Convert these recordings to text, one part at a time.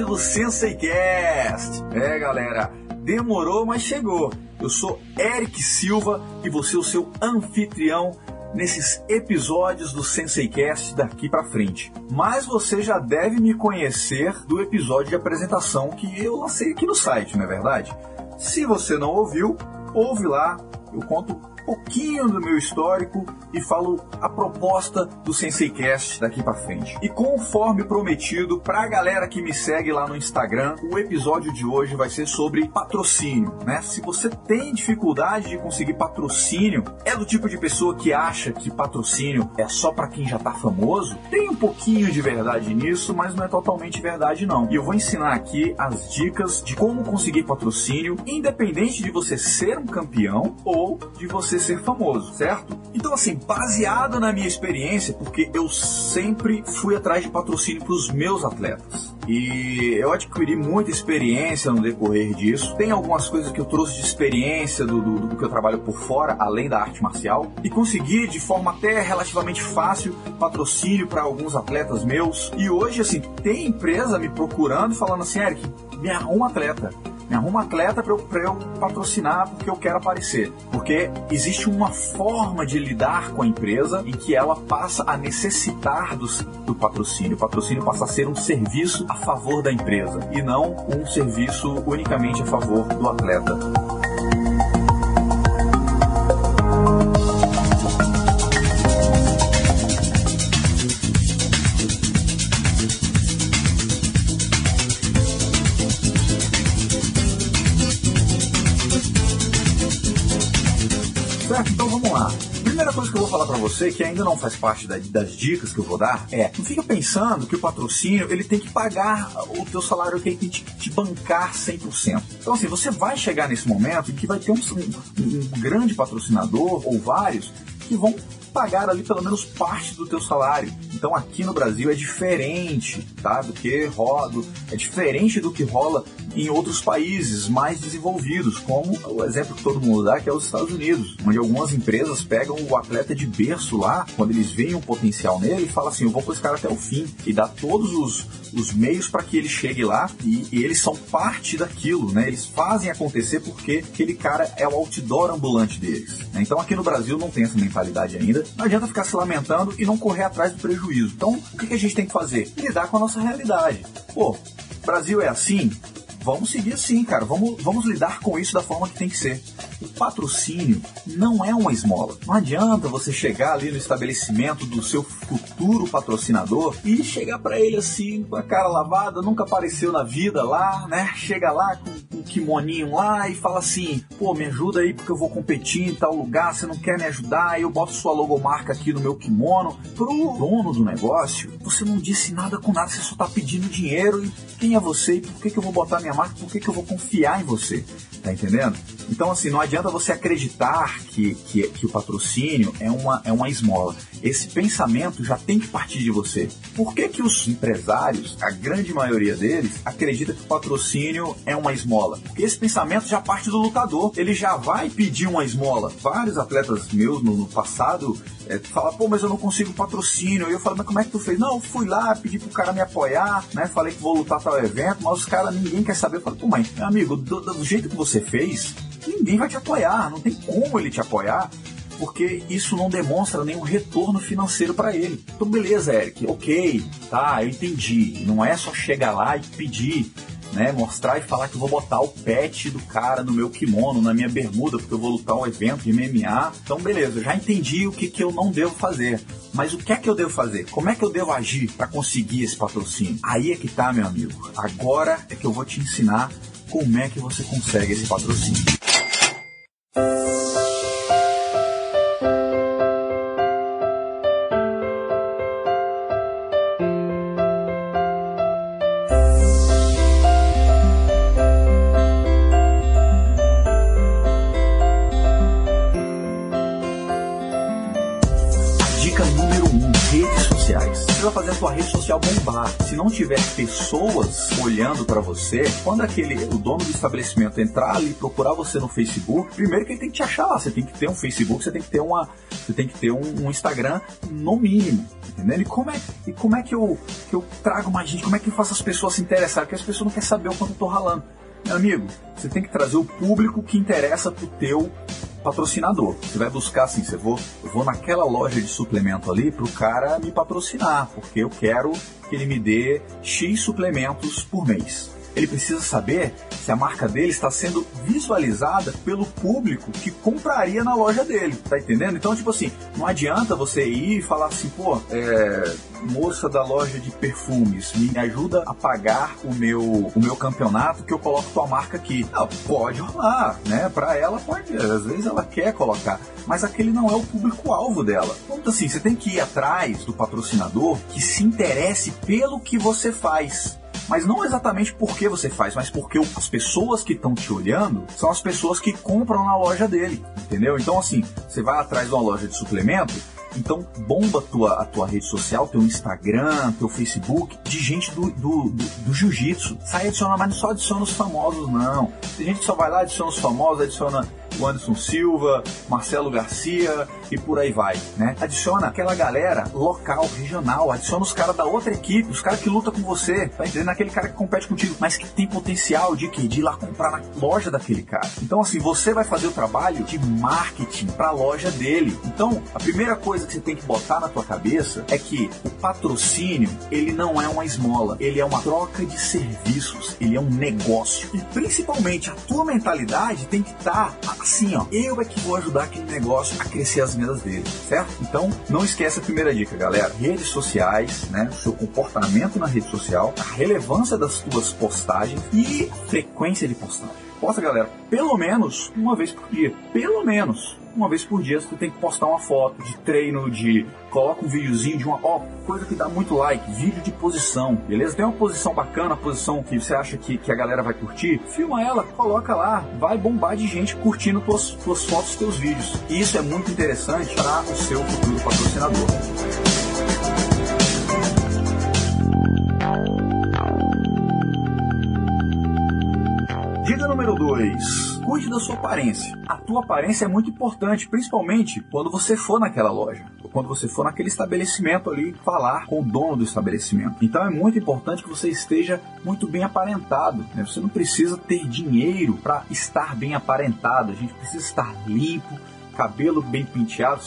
episódio do Sensei Cast. É, galera, demorou, mas chegou. Eu sou Eric Silva e vou ser o seu anfitrião nesses episódios do Sensei Cast daqui para frente. Mas você já deve me conhecer do episódio de apresentação que eu lancei aqui no site, não é verdade? Se você não ouviu, ouve lá. Eu conto pouquinho do meu histórico e falo a proposta do Sensei Cast daqui para frente. E conforme prometido, pra galera que me segue lá no Instagram, o episódio de hoje vai ser sobre patrocínio, né? Se você tem dificuldade de conseguir patrocínio, é do tipo de pessoa que acha que patrocínio é só para quem já tá famoso, tem um pouquinho de verdade nisso, mas não é totalmente verdade não. E eu vou ensinar aqui as dicas de como conseguir patrocínio, independente de você ser um campeão ou de você ser famoso, certo? Então, assim, baseado na minha experiência, porque eu sempre fui atrás de patrocínio para os meus atletas. E eu adquiri muita experiência no decorrer disso. Tem algumas coisas que eu trouxe de experiência do, do, do que eu trabalho por fora, além da arte marcial, e consegui de forma até relativamente fácil patrocínio para alguns atletas meus. E hoje, assim, tem empresa me procurando falando assim, Eric, me arruma um atleta me arruma um atleta para eu, eu patrocinar porque eu quero aparecer. Porque existe uma forma de lidar com a empresa em que ela passa a necessitar do, do patrocínio. O patrocínio passa a ser um serviço a favor da empresa e não um serviço unicamente a favor do atleta. Primeira coisa que eu vou falar para você, que ainda não faz parte da, das dicas que eu vou dar, é não fica pensando que o patrocínio ele tem que pagar o teu salário, ele tem que te, te bancar 100%. Então assim, você vai chegar nesse momento em que vai ter um, um, um grande patrocinador ou vários que vão pagar ali pelo menos parte do teu salário. Então aqui no Brasil é diferente, tá? Do que rola, é diferente do que rola em outros países mais desenvolvidos, como o exemplo que todo mundo dá, que é os Estados Unidos, onde algumas empresas pegam o atleta de berço lá, quando eles veem um potencial nele, e falam assim, eu vou com esse cara até o fim, e dá todos os, os meios para que ele chegue lá, e, e, eles são parte daquilo, né? Eles fazem acontecer porque aquele cara é o outdoor ambulante deles. Né? Então aqui no Brasil não tem essa mentalidade ainda, não adianta ficar se lamentando e não correr atrás do prejuízo. Então, o que, que a gente tem que fazer? Lidar com a nossa realidade. Pô, Brasil é assim, vamos seguir assim, cara. Vamos, vamos lidar com isso da forma que tem que ser. O patrocínio não é uma esmola. Não adianta você chegar ali no estabelecimento do seu futuro patrocinador e chegar para ele assim, com a cara lavada, nunca apareceu na vida lá, né? Chega lá com um kimoninho lá e fala assim: pô, me ajuda aí porque eu vou competir em tal lugar, você não quer me ajudar? Eu boto sua logomarca aqui no meu kimono. Pro dono do negócio, você não disse nada com nada, você só tá pedindo dinheiro e quem é você e por que, que eu vou botar minha marca, por que, que eu vou confiar em você? Tá entendendo? Então, assim, não adianta você acreditar que, que, que, o patrocínio é uma, é uma esmola. Esse pensamento já tem que partir de você. Por que, que os empresários, a grande maioria deles, acredita que o patrocínio é uma esmola? Porque esse pensamento já parte do lutador. Ele já vai pedir uma esmola. Vários atletas meus no, no passado é, falam, pô, mas eu não consigo patrocínio. E eu falo, mas como é que tu fez? Não, fui lá, pedi pro cara me apoiar, né? Falei que vou lutar tal evento, mas os caras, ninguém quer saber. Eu falo, pô, mas, meu amigo, do, do jeito que você fez, ninguém vai te apoiar, não tem como ele te apoiar, porque isso não demonstra nenhum retorno financeiro para ele. Então, beleza, Eric, ok, tá, eu entendi. Não é só chegar lá e pedir, né, mostrar e falar que eu vou botar o pet do cara no meu kimono, na minha bermuda, porque eu vou lutar um evento de MMA. Então, beleza, já entendi o que, que eu não devo fazer. Mas o que é que eu devo fazer? Como é que eu devo agir para conseguir esse patrocínio? Aí é que tá, meu amigo. Agora é que eu vou te ensinar como é que você consegue esse patrocínio. Social bombar. Se não tiver pessoas olhando para você, quando aquele o dono do estabelecimento entrar ali procurar você no Facebook, primeiro que ele tem que te achar lá. Você tem que ter um Facebook, você tem que ter uma, você tem que ter um, um Instagram no mínimo, entendeu? E como é, e como é que eu, que eu trago mais gente? Como é que eu faço as pessoas se interessarem? Porque as pessoas não querem saber o quanto eu tô ralando. Meu amigo, você tem que trazer o público que interessa pro teu patrocinador. Você vai buscar assim, você vou, eu vou naquela loja de suplemento ali pro cara me patrocinar, porque eu quero que ele me dê X suplementos por mês ele precisa saber se a marca dele está sendo visualizada pelo público que compraria na loja dele, tá entendendo? Então, tipo assim, não adianta você ir e falar assim, pô, é, moça da loja de perfumes, me ajuda a pagar o meu, o meu campeonato que eu coloco tua marca aqui. Não, pode rolar, né? Pra ela pode, às vezes ela quer colocar, mas aquele não é o público-alvo dela. Então, assim, você tem que ir atrás do patrocinador que se interesse pelo que você faz mas não exatamente porque você faz, mas porque as pessoas que estão te olhando são as pessoas que compram na loja dele, entendeu? Então, assim, você vai atrás de uma loja de suplemento, então bomba tua, a tua rede social, teu Instagram, teu Facebook, de gente do, do, do, do jiu-jitsu. Sai adicionando, mas não só adiciona os famosos, não. Tem gente que só vai lá, adiciona os famosos, adiciona o Anderson Silva, Marcelo Garcia e por aí vai, né? Adiciona aquela galera local, regional, adiciona os caras da outra equipe, os caras que lutam com você, tá entendendo? Aquele cara que compete contigo, mas que tem potencial de que de ir lá comprar na loja daquele cara. Então assim, você vai fazer o trabalho de marketing para a loja dele. Então, a primeira coisa que você tem que botar na tua cabeça é que o patrocínio, ele não é uma esmola, ele é uma troca de serviços, ele é um negócio. E principalmente a tua mentalidade tem que estar tá assim, ó, eu é que vou ajudar aquele negócio a crescer as vendas dele, certo? Então, não esquece a primeira dica, galera. Redes sociais, né? O seu comportamento na rede social, a relevância das tuas postagens e frequência de postagem. Posta, galera, pelo menos uma vez por dia. Pelo menos uma vez por dia você tem que postar uma foto de treino, de coloca um videozinho de uma ó, coisa que dá muito like, vídeo de posição, beleza? Tem uma posição bacana, posição que você acha que, que a galera vai curtir, filma ela, coloca lá, vai bombar de gente curtindo tuas, tuas fotos, teus vídeos. E isso é muito interessante para o seu futuro patrocinador. Número 2 cuide da sua aparência. A tua aparência é muito importante, principalmente quando você for naquela loja, ou quando você for naquele estabelecimento ali falar com o dono do estabelecimento. Então é muito importante que você esteja muito bem aparentado. Né? Você não precisa ter dinheiro para estar bem aparentado. A gente precisa estar limpo, cabelo bem penteado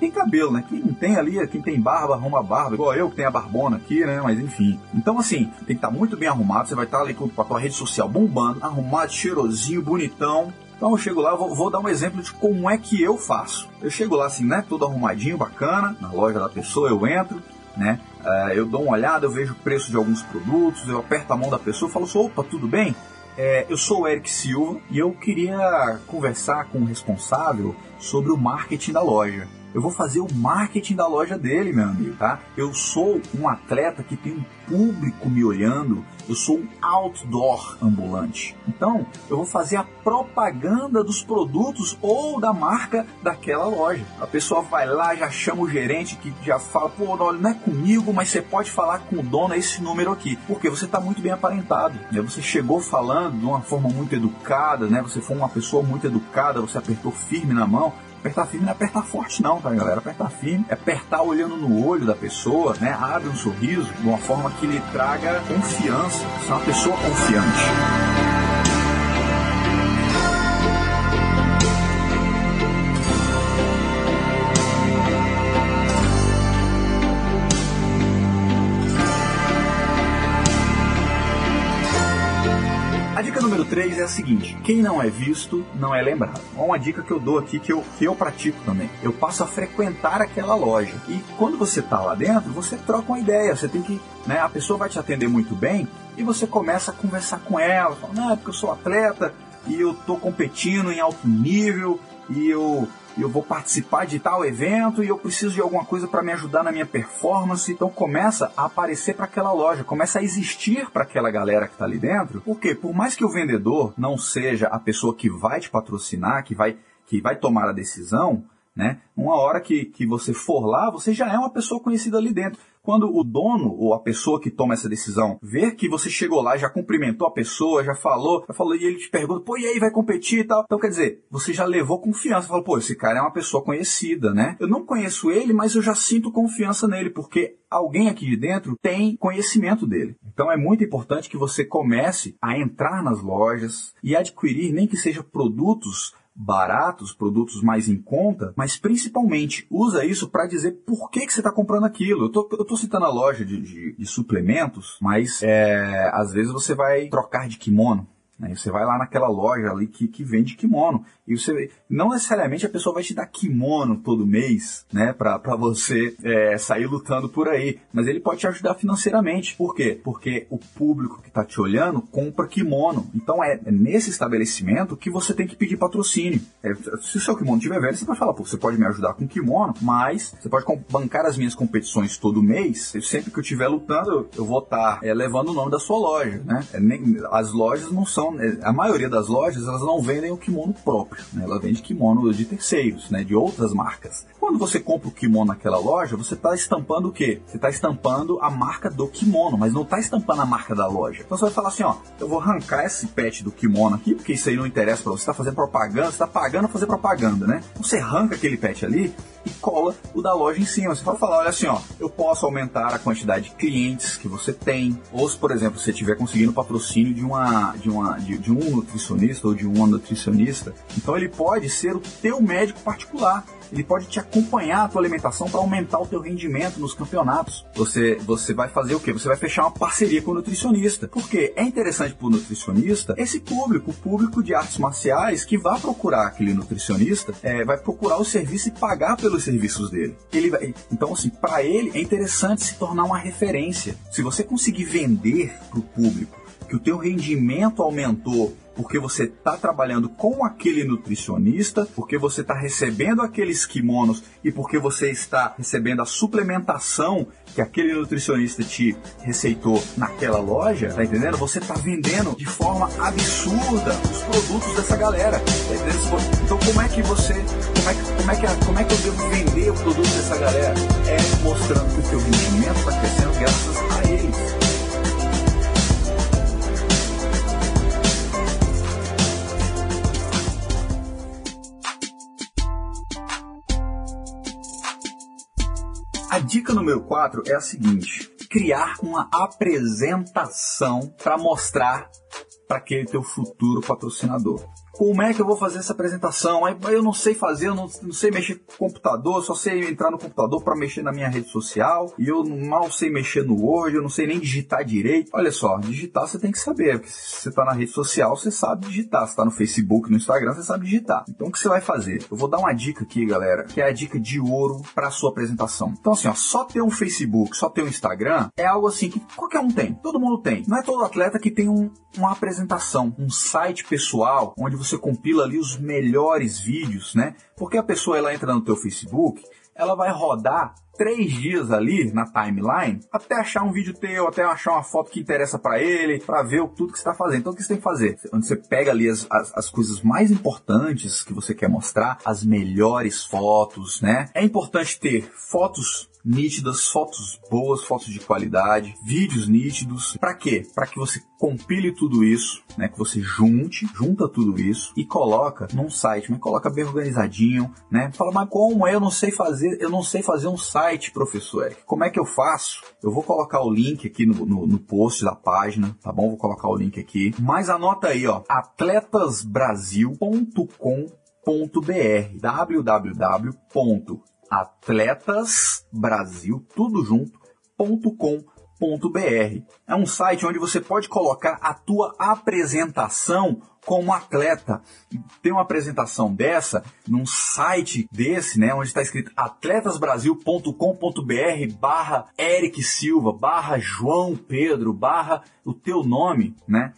tem cabelo, né? Quem tem ali, quem tem barba, arruma barba, igual eu que tenho a barbona aqui, né? Mas enfim. Então, assim, tem que estar tá muito bem arrumado. Você vai estar tá ali com a tua rede social bombando, arrumado, cheirosinho, bonitão. Então eu chego lá, vou, vou, dar um exemplo de como é que eu faço. Eu chego lá assim, né? Todo arrumadinho, bacana, na loja da pessoa, eu entro, né? Uh, eu dou uma olhada, eu vejo o preço de alguns produtos, eu aperto a mão da pessoa e falo assim, opa, tudo bem? É, eu sou o Eric Silva e eu queria conversar com o responsável sobre o marketing da loja eu vou fazer o marketing da loja dele, meu amigo, tá? Eu sou um atleta que tem um público me olhando, eu sou um outdoor ambulante. Então, eu vou fazer a propaganda dos produtos ou da marca daquela loja. A pessoa vai lá, já chama o gerente que já fala, pô, olha, não é comigo, mas você pode falar com o dono, esse número aqui. Porque você está muito bem aparentado. Né? Você chegou falando de uma forma muito educada, né? Você foi uma pessoa muito educada, você apertou firme na mão. Apertar firme não é apertar forte, não, tá, galera? Apertar firme é apertar olhando no olho da pessoa, né? Abre um sorriso de uma forma que lhe traga confiança. Você é uma pessoa confiante. 3 é a seguinte: quem não é visto não é lembrado. Uma dica que eu dou aqui que eu, que eu pratico também. Eu passo a frequentar aquela loja. E quando você está lá dentro, você troca uma ideia. Você tem que. Né, a pessoa vai te atender muito bem e você começa a conversar com ela. Fala, não, é porque eu sou atleta e eu estou competindo em alto nível e eu eu vou participar de tal evento e eu preciso de alguma coisa para me ajudar na minha performance. Então começa a aparecer para aquela loja, começa a existir para aquela galera que está ali dentro. Porque por mais que o vendedor não seja a pessoa que vai te patrocinar, que vai que vai tomar a decisão, né? Uma hora que, que você for lá, você já é uma pessoa conhecida ali dentro. Quando o dono ou a pessoa que toma essa decisão ver que você chegou lá, já cumprimentou a pessoa, já falou, já falou, e ele te pergunta, pô, e aí, vai competir e tal? Então, quer dizer, você já levou confiança. Falou, pô, esse cara é uma pessoa conhecida, né? Eu não conheço ele, mas eu já sinto confiança nele, porque alguém aqui de dentro tem conhecimento dele. Então é muito importante que você comece a entrar nas lojas e adquirir, nem que seja produtos baratos, produtos mais em conta, mas principalmente usa isso para dizer por que, que você está comprando aquilo. Eu tô, eu tô citando a loja de, de, de suplementos, mas é, às vezes você vai trocar de kimono. Né? Você vai lá naquela loja ali que, que vende kimono. E você não necessariamente a pessoa vai te dar kimono todo mês, né, para você é, sair lutando por aí, mas ele pode te ajudar financeiramente. Por quê? Porque o público que está te olhando compra kimono. Então é, é, nesse estabelecimento que você tem que pedir patrocínio. É, se o seu kimono estiver velho, você pode falar, pô, você pode me ajudar com kimono, mas você pode bancar as minhas competições todo mês. Sempre que eu estiver lutando, eu vou estar tá, é, levando o nome da sua loja, né? É, nem, as lojas não são, é, a maioria das lojas elas não vendem o kimono próprio né? ela vende kimono de terceiros, né? de outras marcas. Quando você compra o kimono naquela loja, você está estampando o quê? Você está estampando a marca do kimono, mas não está estampando a marca da loja. Então você vai falar assim, ó, eu vou arrancar esse patch do kimono aqui, porque isso aí não interessa para você, está fazendo propaganda, está pagando fazer propaganda, né? Então você arranca aquele patch ali e cola o da loja em cima. Você vai falar, olha assim, ó, eu posso aumentar a quantidade de clientes que você tem, ou se, por exemplo, você estiver conseguindo patrocínio de uma de uma de, de um nutricionista ou de uma nutricionista, então ele pode ser o teu médico particular ele pode te acompanhar a tua alimentação para aumentar o teu rendimento nos campeonatos. Você, você vai fazer o quê? Você vai fechar uma parceria com o nutricionista. Porque é interessante para o nutricionista esse público, o público de artes marciais que vai procurar aquele nutricionista, é, vai procurar o serviço e pagar pelos serviços dele. Ele vai, então, assim, para ele é interessante se tornar uma referência. Se você conseguir vender para o público que o teu rendimento aumentou porque você está trabalhando com aquele nutricionista, porque você está recebendo aqueles kimonos e porque você está recebendo a suplementação que aquele nutricionista te receitou naquela loja, tá entendendo? Você está vendendo de forma absurda os produtos dessa galera, tá? Então como é que você, como é que, como é que, como é que eu devo vender o produto dessa galera? É mostrando que o teu rendimento está crescendo graças a eles. Dica número 4 é a seguinte: criar uma apresentação para mostrar para aquele teu futuro patrocinador como é que eu vou fazer essa apresentação? Aí eu não sei fazer, eu não, não sei mexer com computador, só sei entrar no computador para mexer na minha rede social, e eu mal sei mexer no Word, eu não sei nem digitar direito. Olha só, digitar você tem que saber, porque se você está na rede social, você sabe digitar. Se está no Facebook, no Instagram, você sabe digitar. Então o que você vai fazer? Eu vou dar uma dica aqui, galera, que é a dica de ouro para sua apresentação. Então assim, ó, só ter um Facebook, só ter um Instagram é algo assim que qualquer um tem, todo mundo tem. Não é todo atleta que tem um, uma apresentação, um site pessoal onde você compila ali os melhores vídeos, né? Porque a pessoa ela entra no teu Facebook, ela vai rodar três dias ali na timeline até achar um vídeo teu, até achar uma foto que interessa para ele, para ver tudo que está fazendo. Então o que você tem que fazer? Onde você pega ali as, as, as, coisas mais importantes que você quer mostrar, as melhores fotos, né? É importante ter fotos nítidas, fotos boas, fotos de qualidade, vídeos nítidos. Para quê? Para que você compile tudo isso, né? Que você junte, junta tudo isso e coloca num site, mas coloca bem organizadinho, né? Fala, mas como eu não sei fazer, eu não sei fazer um site, professor Eric. Como é que eu faço? Eu vou colocar o link aqui no, no, no post da página, tá bom? Vou colocar o link aqui. Mas anota aí, ó, atletasbrasil.com.br www atletasbrasil, tudo junto, .com.br. É um site onde você pode colocar a tua apresentação como atleta. Tem uma apresentação dessa num site desse, né, onde está escrito atletasbrasil.com.br barra Eric Silva, barra João Pedro, barra o teu nome, né?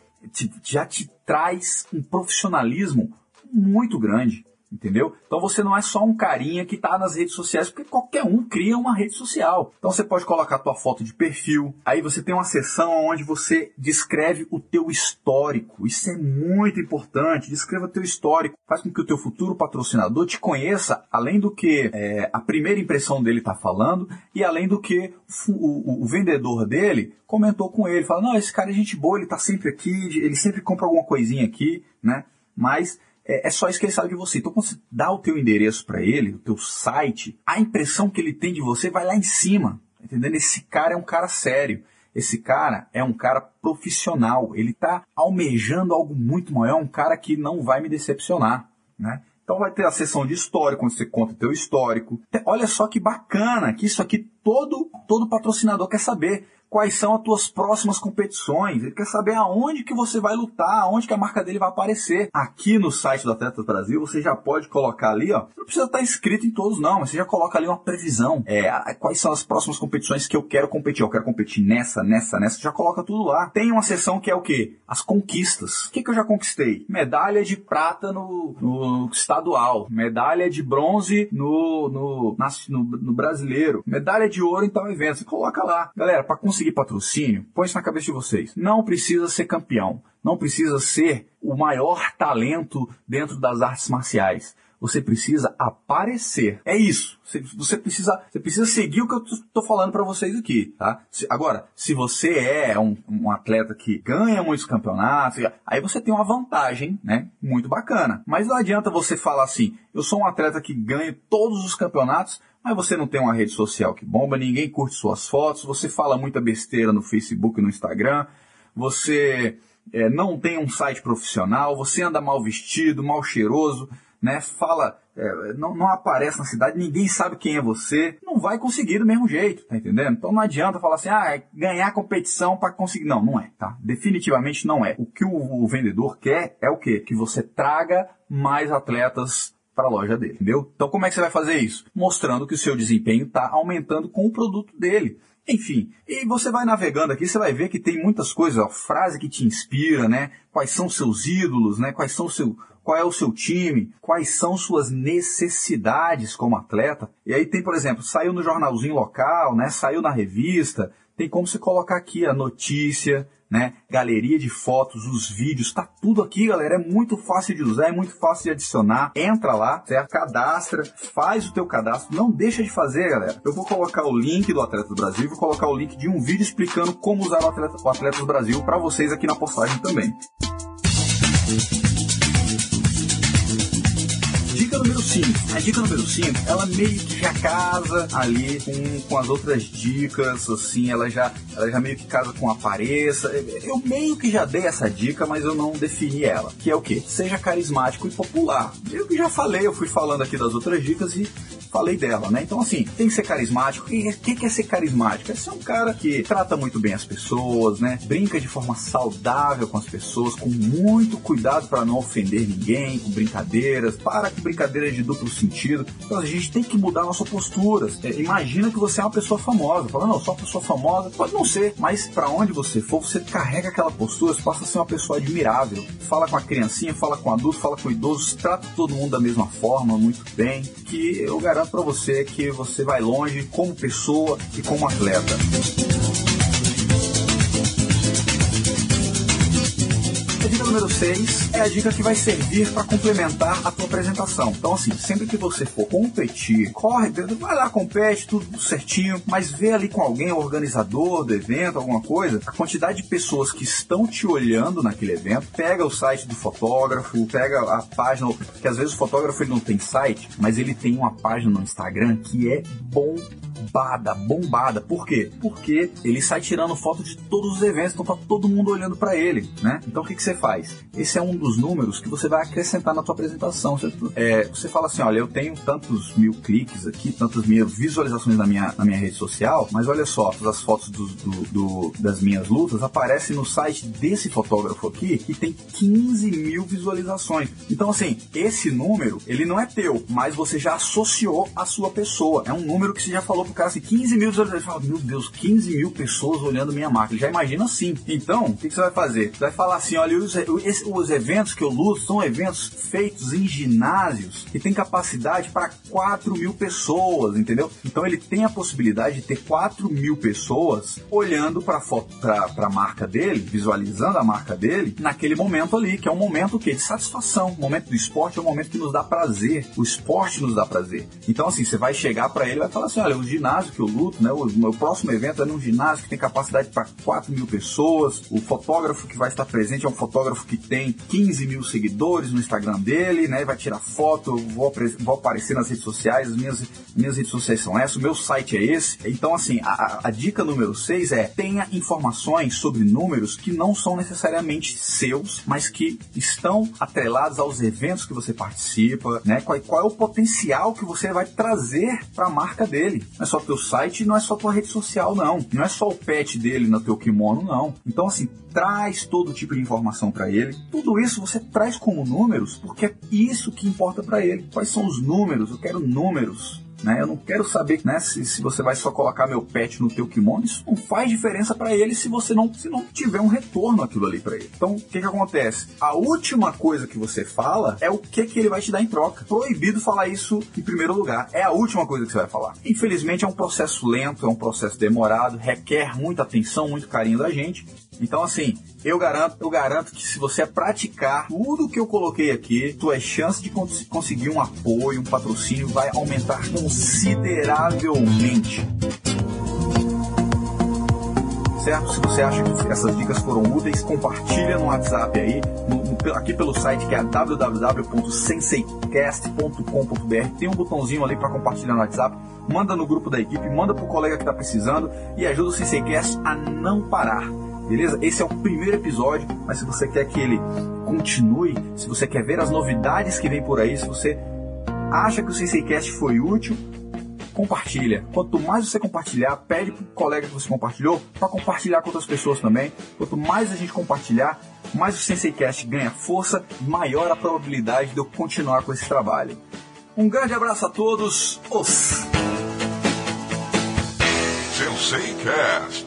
Já te traz um profissionalismo muito grande Entendeu? Então você não é só um carinha que está nas redes sociais, porque qualquer um cria uma rede social. Então você pode colocar a tua foto de perfil, aí você tem uma seção onde você descreve o teu histórico. Isso é muito importante. Descreva teu histórico. Faz com que o teu futuro patrocinador te conheça, além do que é, a primeira impressão dele está falando, e além do que o, o, o, vendedor dele comentou com ele. Fala, não, esse cara é gente boa, ele está sempre aqui, ele sempre compra alguma coisinha aqui, né? Mas é, é, só isso que ele sabe de você. Então, quando você dá o teu endereço para ele, o teu site, a impressão que ele tem de você vai lá em cima. Entendendo? Esse cara é um cara sério. Esse cara é um cara profissional. Ele está almejando algo muito maior. É um cara que não vai me decepcionar, né? Então vai ter a sessão de histórico, onde você conta o teu histórico. Olha só que bacana, que isso aqui todo todo patrocinador quer saber quais são as tuas próximas competições. Ele quer saber aonde que você vai lutar, aonde que a marca dele vai aparecer. Aqui no site do Atletas Brasil, você já pode colocar ali, ó, não precisa estar inscrito em todos não, mas você já coloca ali uma previsão. É, quais são as próximas competições que eu quero competir. Eu quero competir nessa, nessa, nessa, já coloca tudo lá. Tem uma seção que é o quê? As conquistas. O que, que eu já conquistei? Medalha de prata no, no estadual, medalha de bronze no, no, no, no brasileiro, medalha de ouro em tal evento. Você coloca lá. Galera, para conseguir conseguir patrocínio, põe isso na cabeça de vocês. Não precisa ser campeão. Não precisa ser o maior talento dentro das artes marciais. Você precisa aparecer. É isso. Você precisa, você precisa seguir o que eu estou falando para vocês aqui, tá? Agora, se você é um, um, atleta que ganha muitos campeonatos, aí você tem uma vantagem, né? Muito bacana. Mas não adianta você falar assim: eu sou um atleta que ganha todos os campeonatos, mas você não tem uma rede social que bomba, ninguém curte suas fotos, você fala muita besteira no Facebook e no Instagram, você é, não tem um site profissional, você anda mal vestido, mal cheiroso, né? Fala, é, não, não, aparece na cidade, ninguém sabe quem é você, não vai conseguir do mesmo jeito, tá entendendo? Então não adianta falar assim, ah, é ganhar competição para conseguir. Não, não é, tá? Definitivamente não é. O que o, o vendedor quer é o quê? Que você traga mais atletas para a loja dele, entendeu? Então como é que você vai fazer isso? Mostrando que o seu desempenho está aumentando com o produto dele. Enfim, e você vai navegando aqui, você vai ver que tem muitas coisas, ó, frase que te inspira, né? Quais são seus ídolos, né? Quais são seu, qual é o seu time, quais são suas necessidades como atleta. E aí tem, por exemplo, saiu no jornalzinho local, né? Saiu na revista, tem como você colocar aqui a notícia, né? Galeria de fotos, os vídeos, tá tudo aqui, galera. É muito fácil de usar, é muito fácil de adicionar. Entra lá, certo? Cadastra, faz o teu cadastro. Não deixa de fazer, galera. Eu vou colocar o link do Atletas Brasil, vou colocar o link de um vídeo explicando como usar o Atletas, o Atletas Brasil para vocês aqui na postagem também. Dica 5. A dica número 5, ela meio que já casa ali com, com as outras dicas, assim, ela já, ela já meio que casa com a aparência. Eu meio que já dei essa dica, mas eu não defini ela. Que é o quê? Seja carismático e popular. Eu que já falei, eu fui falando aqui das outras dicas e falei dela, né? Então, assim, tem que ser carismático. O que é ser carismático? É ser um cara que trata muito bem as pessoas, né? Brinca de forma saudável com as pessoas, com muito cuidado para não ofender ninguém, com brincadeiras, para com brincadeiras de duplo sentido. Então, a gente tem que mudar nossa postura. É, imagina que você é uma pessoa famosa. Fala, não, sou uma pessoa famosa. Pode não ser, mas para onde você for, você carrega aquela postura, você passa a ser uma pessoa admirável. Fala com a criancinha, fala com o adulto, fala com o idoso, trata todo mundo da mesma forma, muito bem. Que eu garanto para você que você vai longe como pessoa e como atleta. Número 6 é a dica que vai servir para complementar a tua apresentação. Então, assim, sempre que você for competir, corre, vai lá, compete, tudo certinho, mas vê ali com alguém, organizador do evento, alguma coisa, a quantidade de pessoas que estão te olhando naquele evento, pega o site do fotógrafo, pega a página, que às vezes o fotógrafo ele não tem site, mas ele tem uma página no Instagram que é bom bombada, bombada. Por quê? Porque ele sai tirando foto de todos os eventos, então tá todo mundo olhando para ele, né? Então o que, que você faz? Esse é um dos números que você vai acrescentar na tua apresentação. Você, é, você fala assim, olha, eu tenho tantos mil cliques aqui, tantas mil visualizações na minha, na minha rede social, mas olha só, as fotos do, do, do, das minhas lutas aparecem no site desse fotógrafo aqui que tem 15 mil visualizações. Então assim, esse número, ele não é teu, mas você já associou a sua pessoa. É um número que você já falou pro cara assim, 15 mil visualizações. Fala, meu Deus, 15 mil pessoas olhando minha marca. Ele já imagina assim. Então, o que, que, você vai fazer? Você vai falar assim: olha, os, os eventos que eu luto são eventos feitos em ginásios que tem capacidade para 4 mil pessoas, entendeu? Então ele tem a possibilidade de ter 4 mil pessoas olhando para a marca dele, visualizando a marca dele, naquele momento ali, que é um momento que de satisfação. O momento do esporte é um momento que nos dá prazer. O esporte nos dá prazer. Então, assim, você vai chegar para ele e vai falar assim: olha, o ginásio que eu luto, né? O meu próximo evento é num ginásio que tem capacidade para 4 mil pessoas. O fotógrafo que vai estar presente é um fotógrafo que tem 15 mil seguidores no Instagram dele, né? Vai tirar foto, vou, vou aparecer nas redes sociais, as minhas, minhas redes sociais são essas, o meu site é esse. Então, assim, a, a dica número 6 é tenha informações sobre números que não são necessariamente seus, mas que estão atrelados aos eventos que você participa, né? Qual, qual é o potencial que você vai trazer para a marca dele. Não é só teu site, não é só tua rede social, não. Não é só o pet dele no teu kimono, não. Então, assim, traz todo tipo de informação para ele. Tudo isso você traz como números, porque é isso que importa para ele. Quais são os números? Eu quero números. Né? Eu não quero saber né, se, se você vai só colocar meu pet no teu kimono. Isso não faz diferença para ele se você não, se não tiver um retorno aquilo ali para ele. Então, o que, que acontece? A última coisa que você fala é o que, que ele vai te dar em troca. Proibido falar isso em primeiro lugar. É a última coisa que você vai falar. Infelizmente, é um processo lento, é um processo demorado, requer muita atenção, muito carinho da gente. Então, assim, eu garanto, eu garanto que se você praticar tudo que eu coloquei aqui, tuas chances de cons conseguir um apoio, um patrocínio vai aumentar consideravelmente. Certo? Se você acha que essas dicas foram úteis, compartilha no WhatsApp aí, no, no, aqui pelo site que é www.senseicast.com.br. Tem um botãozinho ali para compartilhar no WhatsApp. Manda no grupo da equipe, manda pro colega que está precisando e ajuda o Senseicast a não parar beleza? Esse é o primeiro episódio, mas se você quer que ele continue, se você quer ver as novidades que vem por aí, se você acha que o CCCast foi útil, compartilha. Quanto mais você compartilhar, pede pro colega que você compartilhou para compartilhar com outras pessoas também. Quanto mais a gente compartilhar, mais o SenseiCast ganha força, maior a probabilidade de eu continuar com esse trabalho. Um grande abraço a todos. Os. SenseiCast.